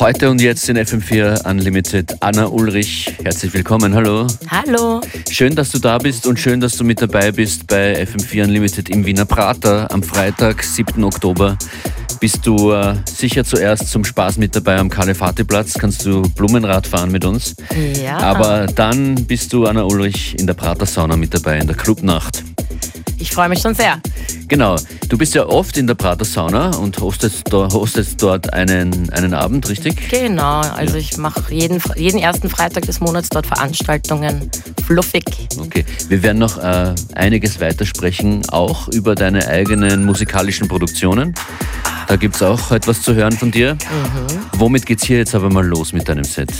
Heute und jetzt in FM4 Unlimited Anna Ulrich. Herzlich willkommen, hallo. Hallo. Schön, dass du da bist und schön, dass du mit dabei bist bei FM4 Unlimited im Wiener Prater am Freitag, 7. Oktober. Bist du äh, sicher zuerst zum Spaß mit dabei am Kalefati-Platz? Kannst du Blumenrad fahren mit uns? Ja. Aber dann bist du, Anna Ulrich, in der Prater Sauna mit dabei, in der Clubnacht. Ich freue mich schon sehr. Genau. Du bist ja oft in der Prater Sauna und hostest, hostest dort einen, einen Abend, richtig? Genau. Also ich mache jeden, jeden ersten Freitag des Monats dort Veranstaltungen. Fluffig. Okay. Wir werden noch äh, einiges weitersprechen, auch über deine eigenen musikalischen Produktionen. Da gibt es auch etwas zu hören von dir. Mhm. Womit geht's hier jetzt aber mal los mit deinem Set?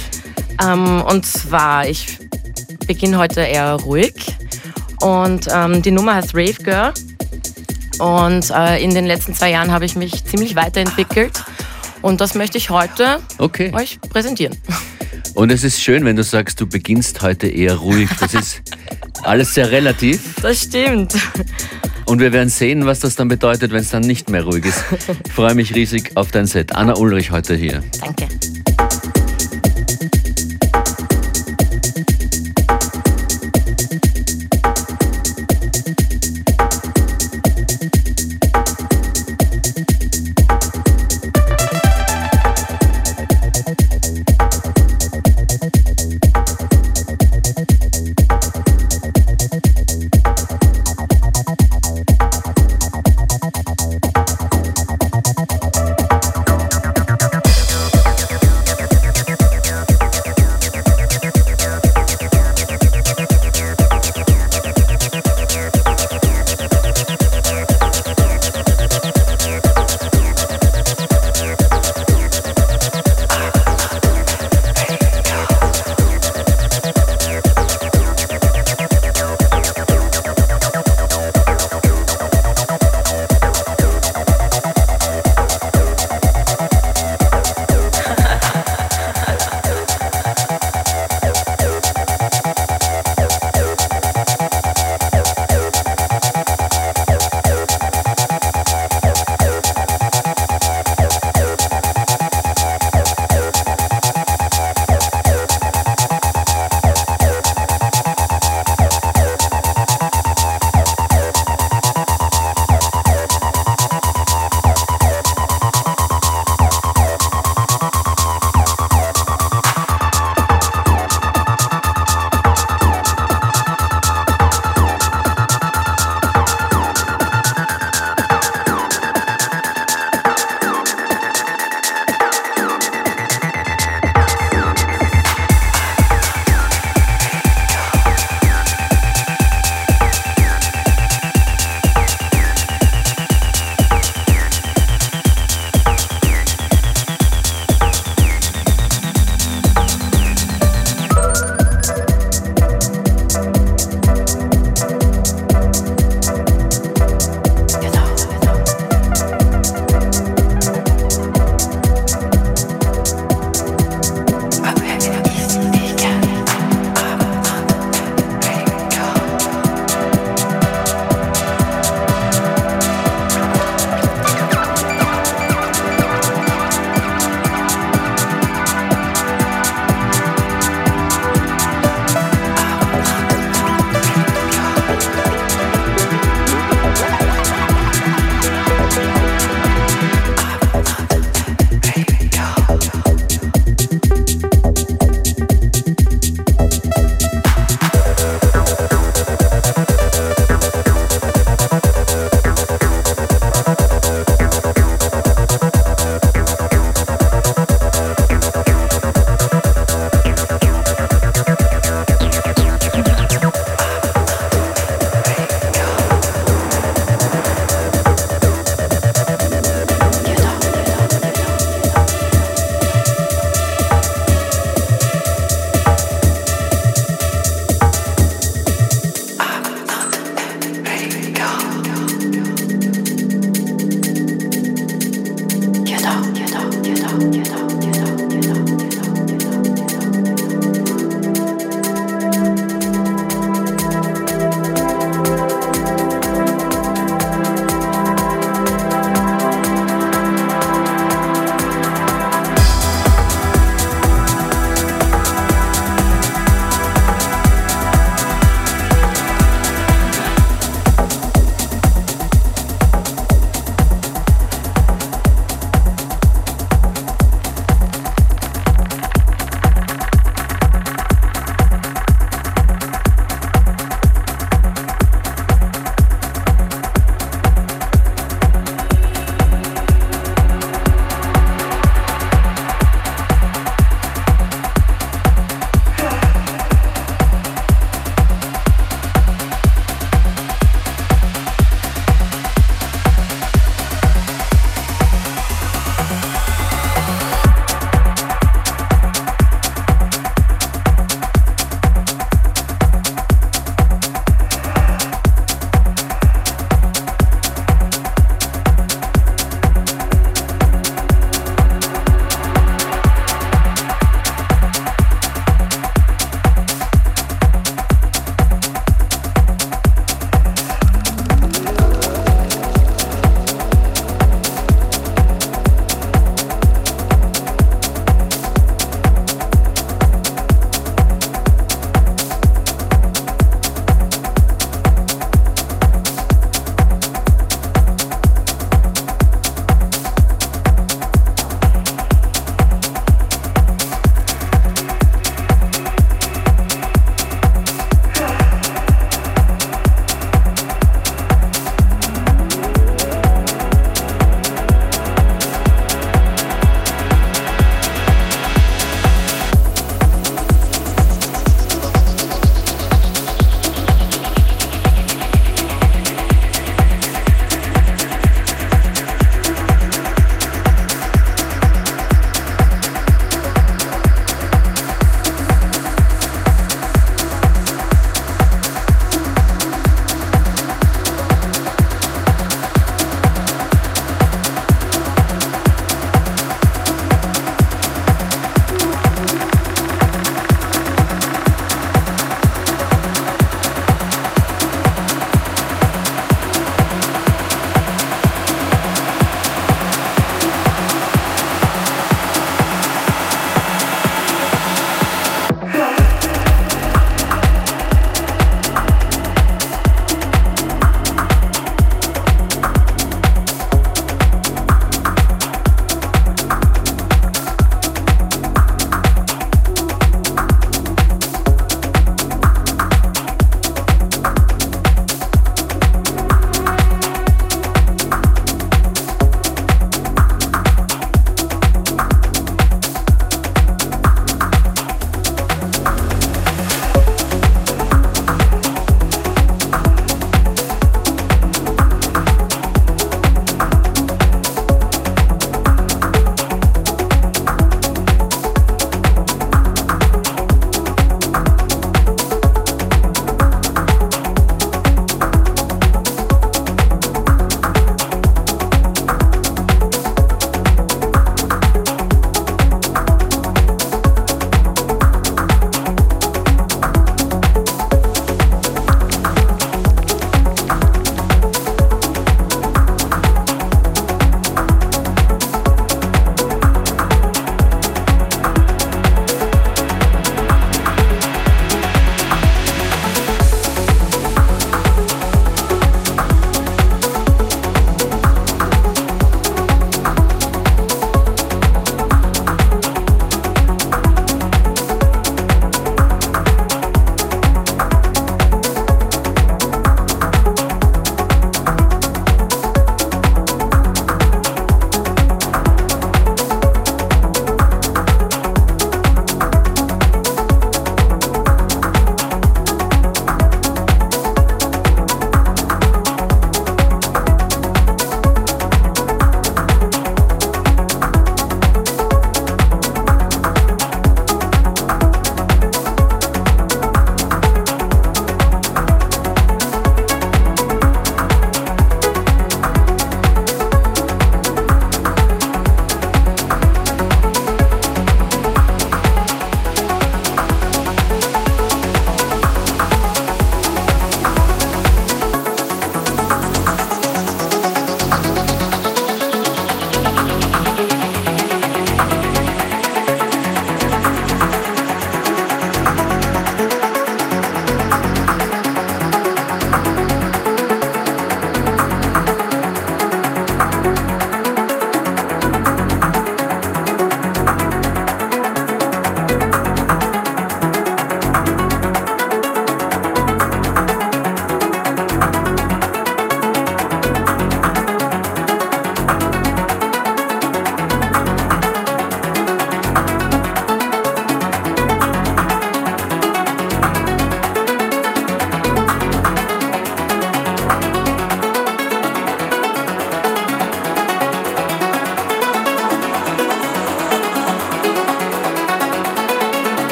Ähm, und zwar, ich beginne heute eher ruhig. Und ähm, die Nummer heißt Rave Girl. Und äh, in den letzten zwei Jahren habe ich mich ziemlich weiterentwickelt. Und das möchte ich heute okay. euch präsentieren. Und es ist schön, wenn du sagst, du beginnst heute eher ruhig. Das ist alles sehr relativ. Das stimmt. Und wir werden sehen, was das dann bedeutet, wenn es dann nicht mehr ruhig ist. Ich freue mich riesig auf dein Set. Anna Ulrich heute hier. Danke.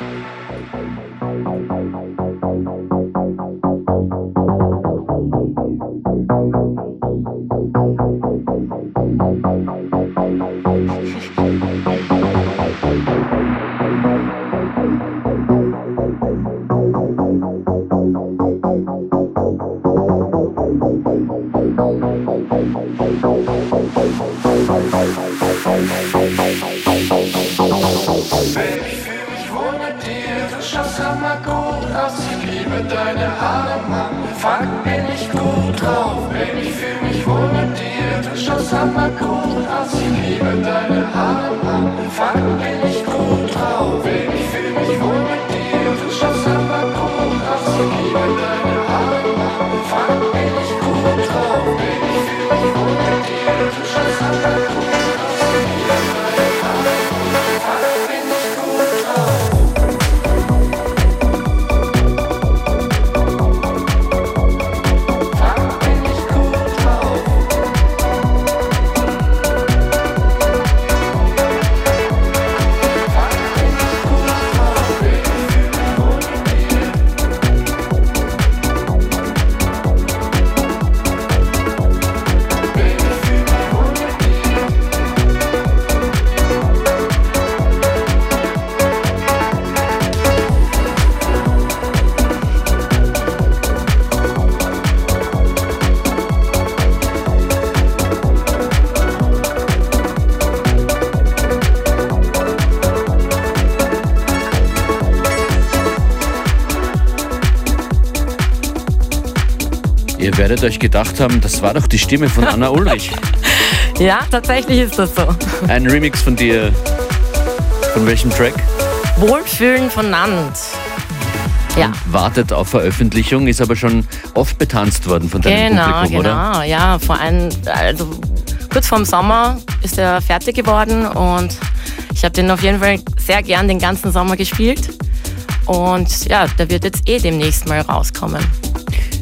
Bye. Ihr werdet euch gedacht haben, das war doch die Stimme von Anna Ulrich. Ja, tatsächlich ist das so. Ein Remix von dir. Von welchem Track? Wohlfühlen von Nand. Ja. Wartet auf Veröffentlichung, ist aber schon oft betanzt worden von deinem Genau, Publikum, genau. oder? Ja, vor allem, also kurz vorm Sommer ist er fertig geworden und ich habe den auf jeden Fall sehr gern den ganzen Sommer gespielt. Und ja, der wird jetzt eh demnächst mal rauskommen.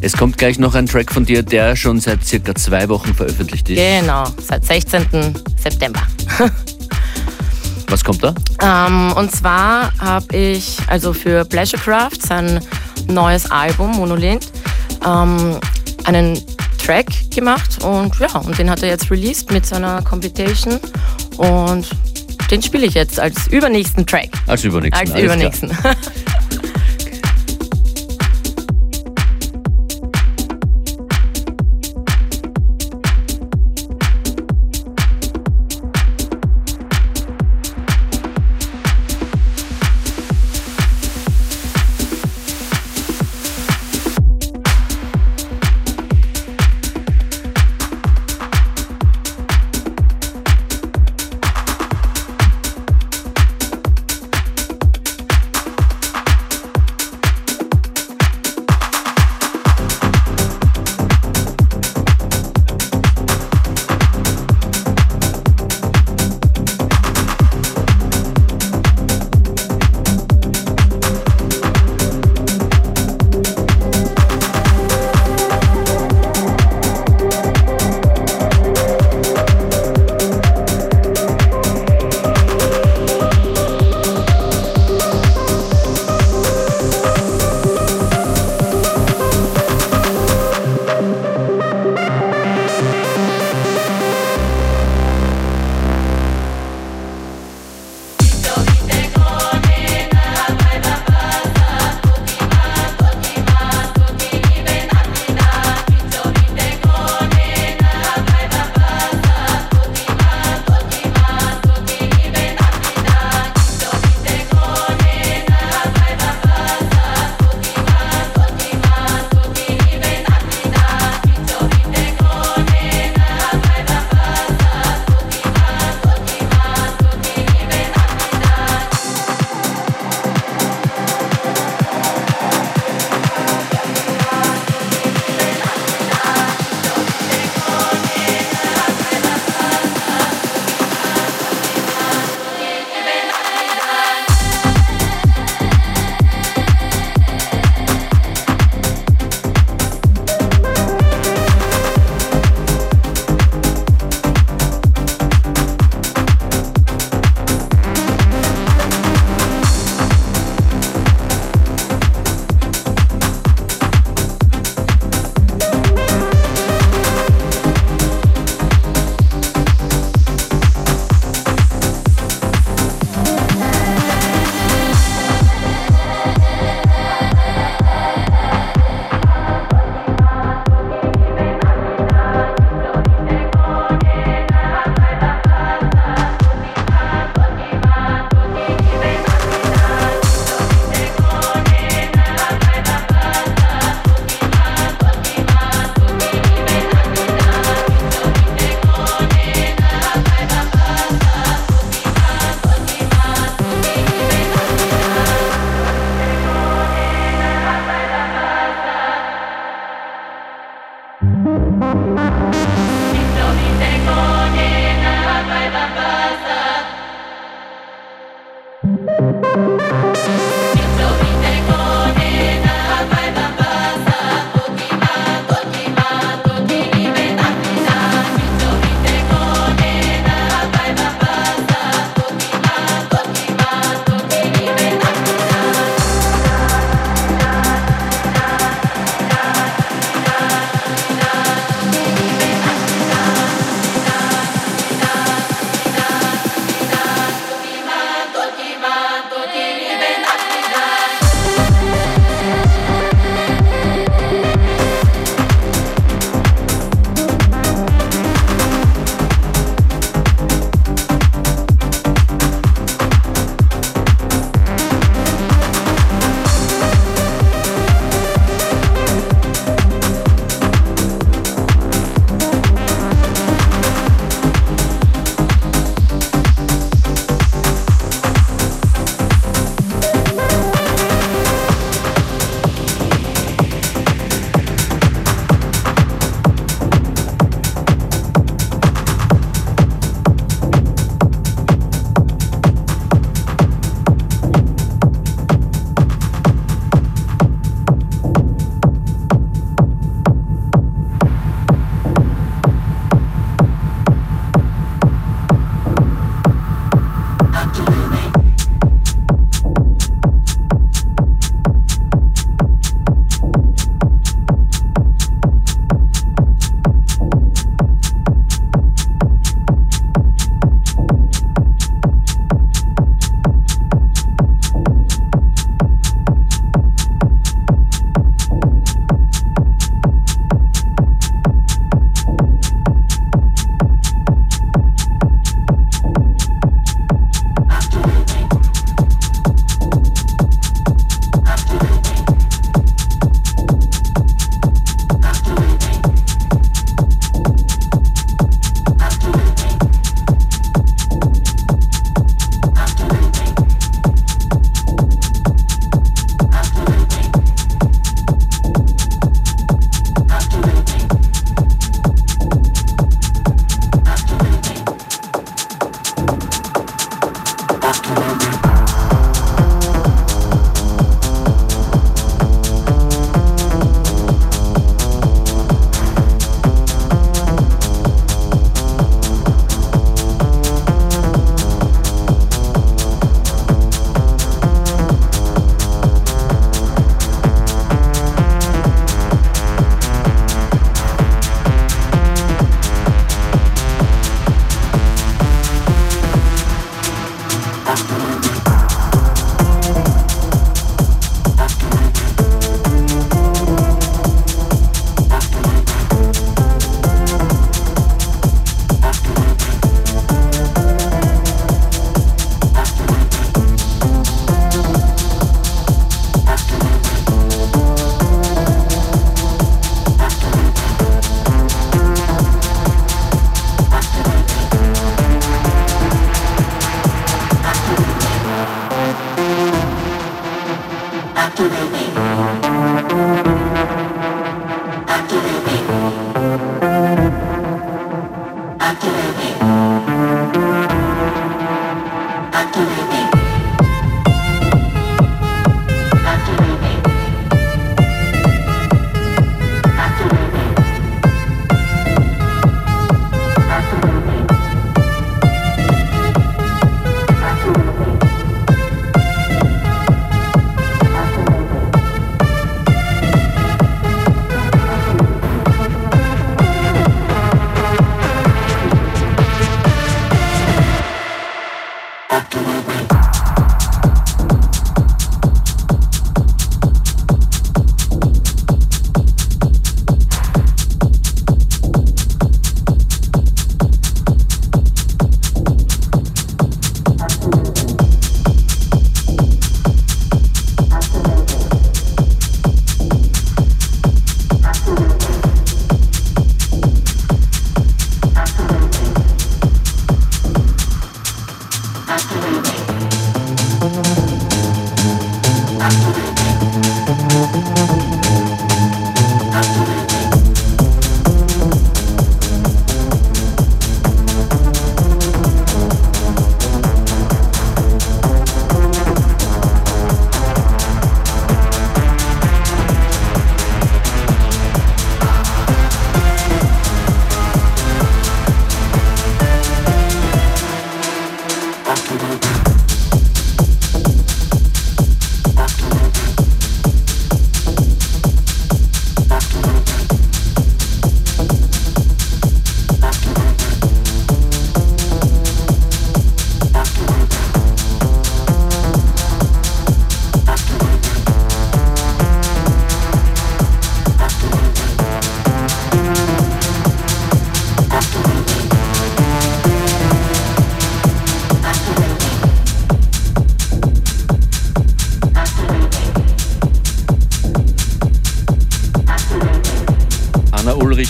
Es kommt gleich noch ein Track von dir, der schon seit circa zwei Wochen veröffentlicht ist. Genau, seit 16. September. Was kommt da? Ähm, und zwar habe ich also für Pleasurecraft, sein neues Album Monolith, ähm, einen Track gemacht und ja, und den hat er jetzt released mit seiner Computation und den spiele ich jetzt als übernächsten Track. Als übernächsten. Als übernächsten.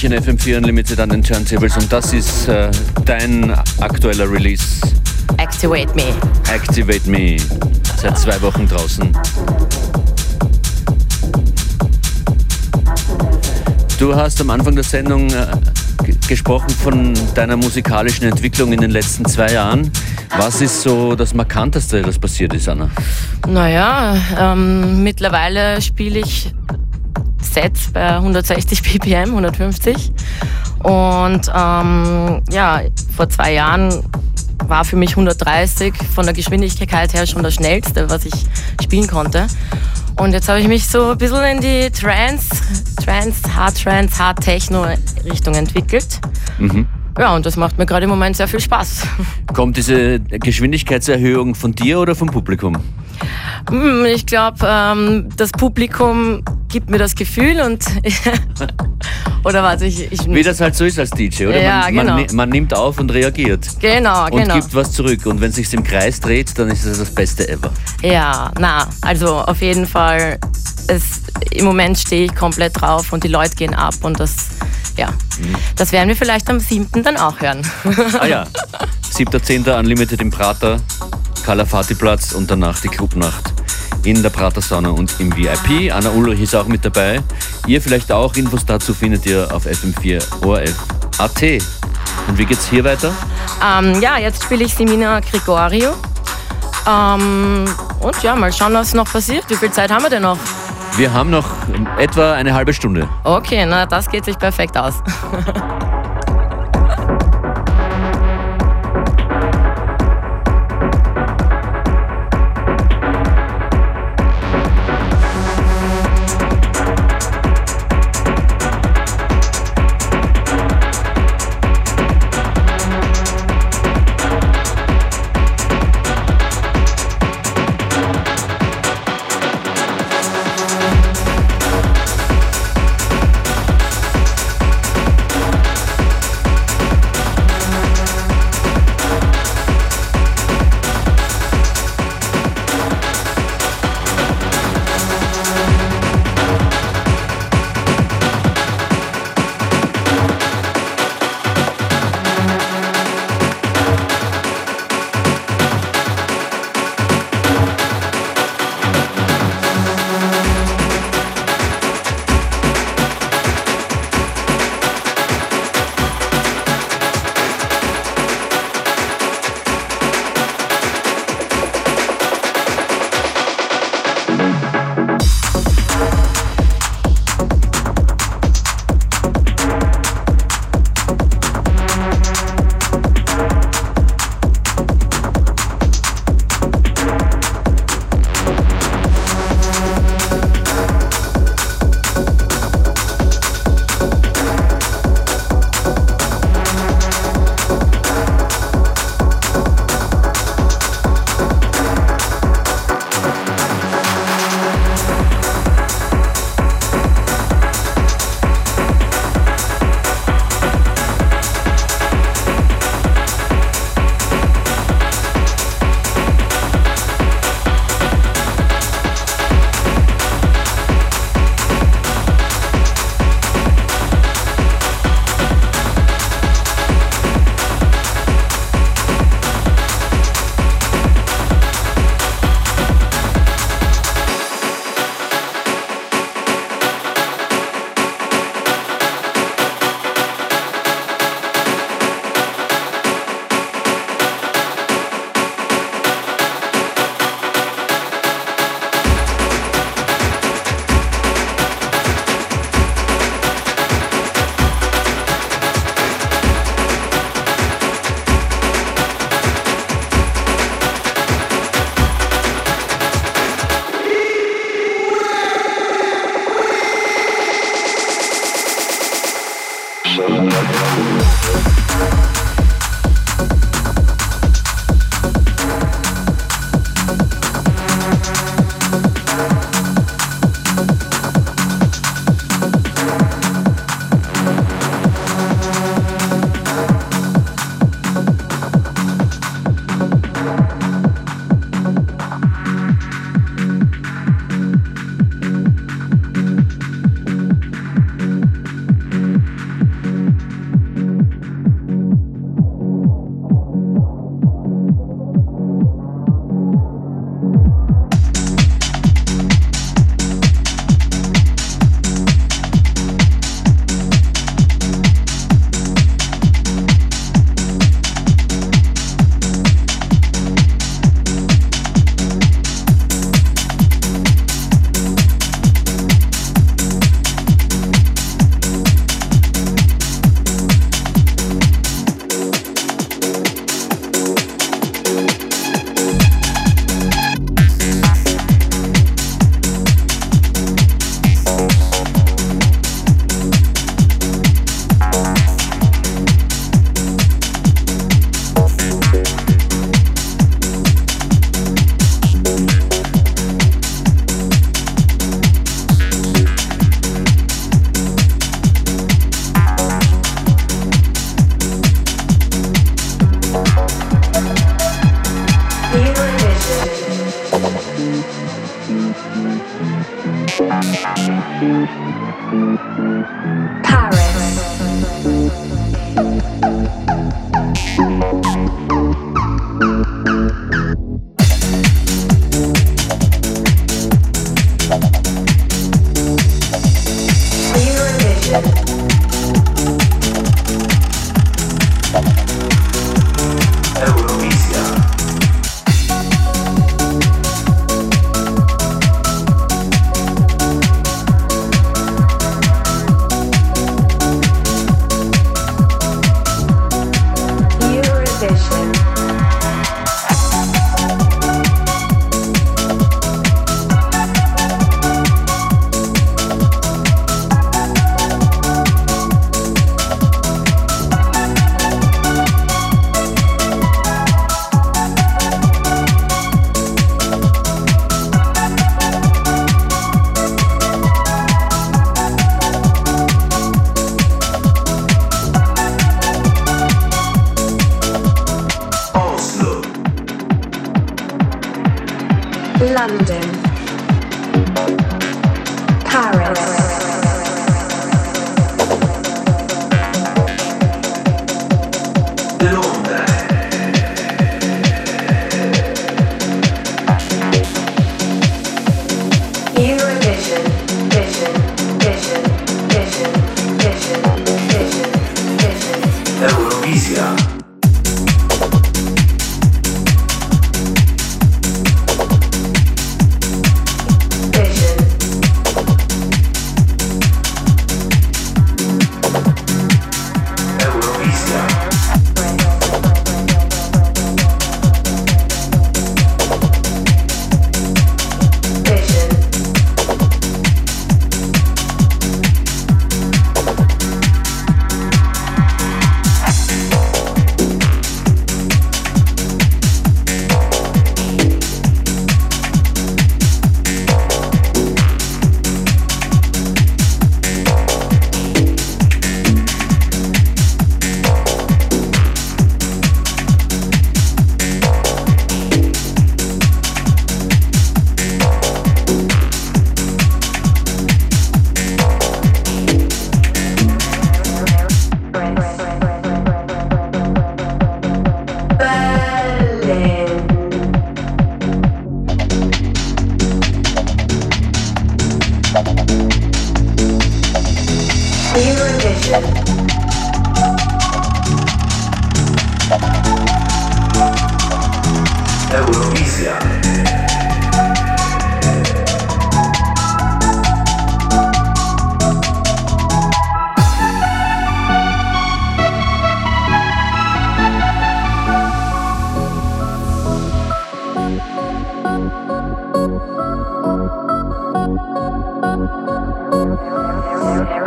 in FM4 Unlimited an den Turntables und das ist äh, dein aktueller Release. Activate Me. Activate Me. Seit zwei Wochen draußen. Du hast am Anfang der Sendung äh, gesprochen von deiner musikalischen Entwicklung in den letzten zwei Jahren. Was ist so das Markanteste, was passiert ist, Anna? Naja, ähm, mittlerweile spiele ich Sets bei 160 ppm, 150. Und ähm, ja, vor zwei Jahren war für mich 130 von der Geschwindigkeit her schon das schnellste, was ich spielen konnte. Und jetzt habe ich mich so ein bisschen in die Trance, Trance, Hard Trance, Hard Techno Richtung entwickelt. Mhm. Ja, und das macht mir gerade im Moment sehr viel Spaß. Kommt diese Geschwindigkeitserhöhung von dir oder vom Publikum? Hm, ich glaube, ähm, das Publikum gibt mir das Gefühl und oder was ich, ich wie das halt so ist als DJ, oder? Ja, man, genau. man, man, nimmt auf und reagiert. Genau, und genau. gibt was zurück und wenn es sich im Kreis dreht, dann ist es das Beste ever. Ja, na, also auf jeden Fall. Es, Im Moment stehe ich komplett drauf und die Leute gehen ab und das, ja, mhm. das werden wir vielleicht am 7. dann auch hören. ah ja, 7.10. Unlimited im Prater, Kalafati-Platz und danach die Clubnacht in der Prater Sauna und im VIP. Anna Ulrich ist auch mit dabei. Ihr vielleicht auch. Infos dazu findet ihr auf FM4 ORF.at. Und wie geht's hier weiter? Ähm, ja, jetzt spiele ich Semina Gregorio. Ähm, und ja, mal schauen, was noch passiert. Wie viel Zeit haben wir denn noch? Wir haben noch etwa eine halbe Stunde. Okay, na, das geht sich perfekt aus. Thank you.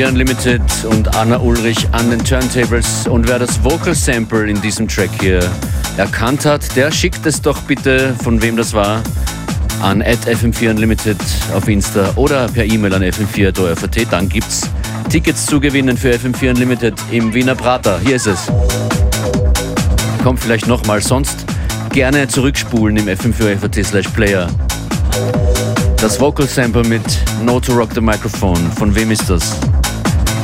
FM4 Unlimited und Anna Ulrich an den Turntables. Und wer das Vocal Sample in diesem Track hier erkannt hat, der schickt es doch bitte, von wem das war, an FM4 Unlimited auf Insta oder per E-Mail an fm4.at. Dann gibt's Tickets zu gewinnen für FM4 Unlimited im Wiener Prater. Hier ist es. Kommt vielleicht nochmal, sonst gerne zurückspulen im fm4.at slash player. Das Vocal Sample mit No to Rock the Microphone. Von wem ist das?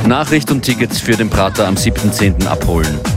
Nachricht und Tickets für den Prater am 7.10. abholen.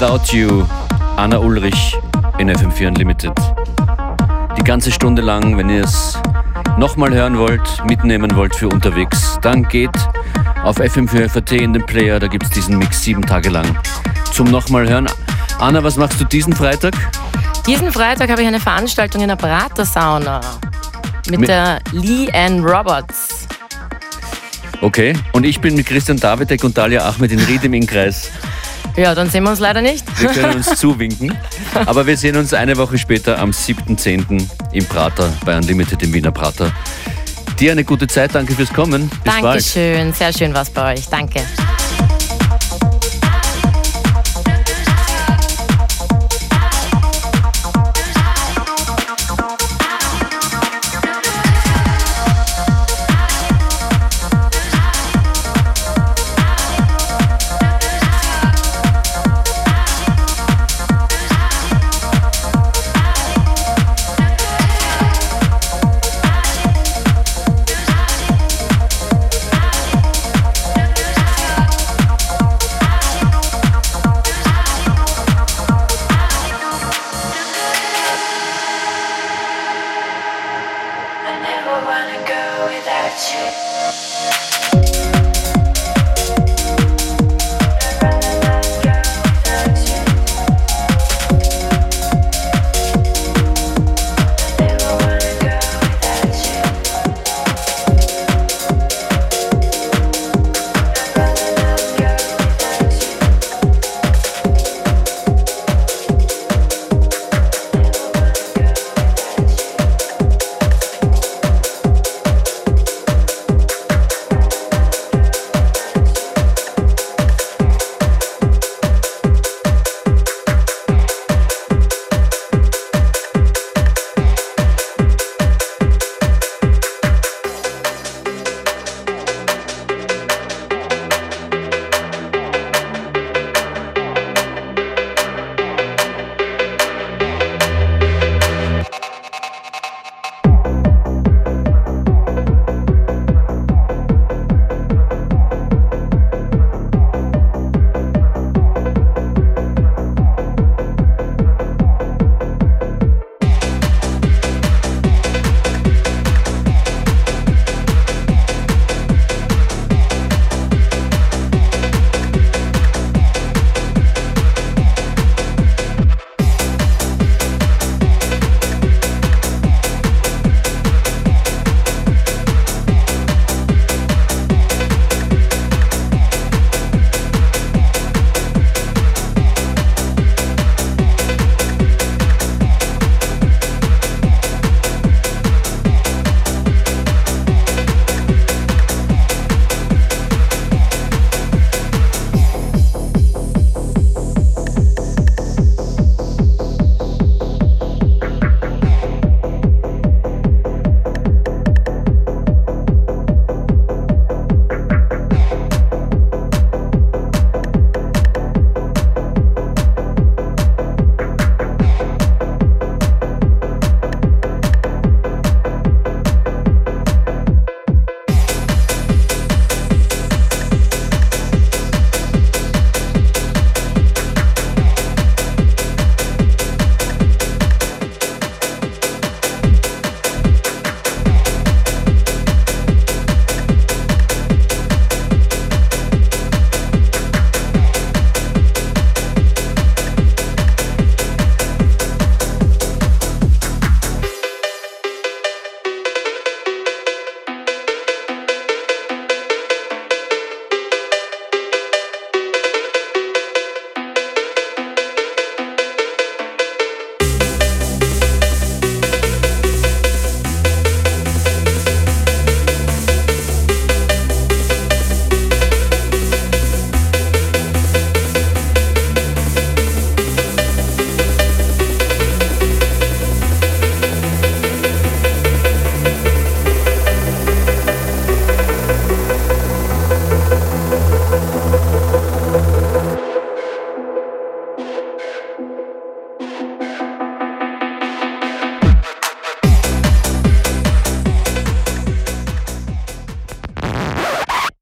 Without You, Anna Ulrich in FM4 Unlimited. Die ganze Stunde lang, wenn ihr es nochmal hören wollt, mitnehmen wollt für unterwegs, dann geht auf FM4 FAT in den Player, da gibt es diesen Mix sieben Tage lang zum nochmal hören. Anna, was machst du diesen Freitag? Diesen Freitag habe ich eine Veranstaltung in der Prater-Sauna mit, mit der Lee Ann Roberts. Okay, und ich bin mit Christian Davidek und Dalia Ahmed in Ried im Innkreis. Ja, dann sehen wir uns leider nicht. Wir können uns zuwinken. Aber wir sehen uns eine Woche später am 7.10. im Prater bei Unlimited im Wiener Prater. Dir eine gute Zeit, danke fürs Kommen. Bis Dankeschön, bald. sehr schön was bei euch. Danke. without you.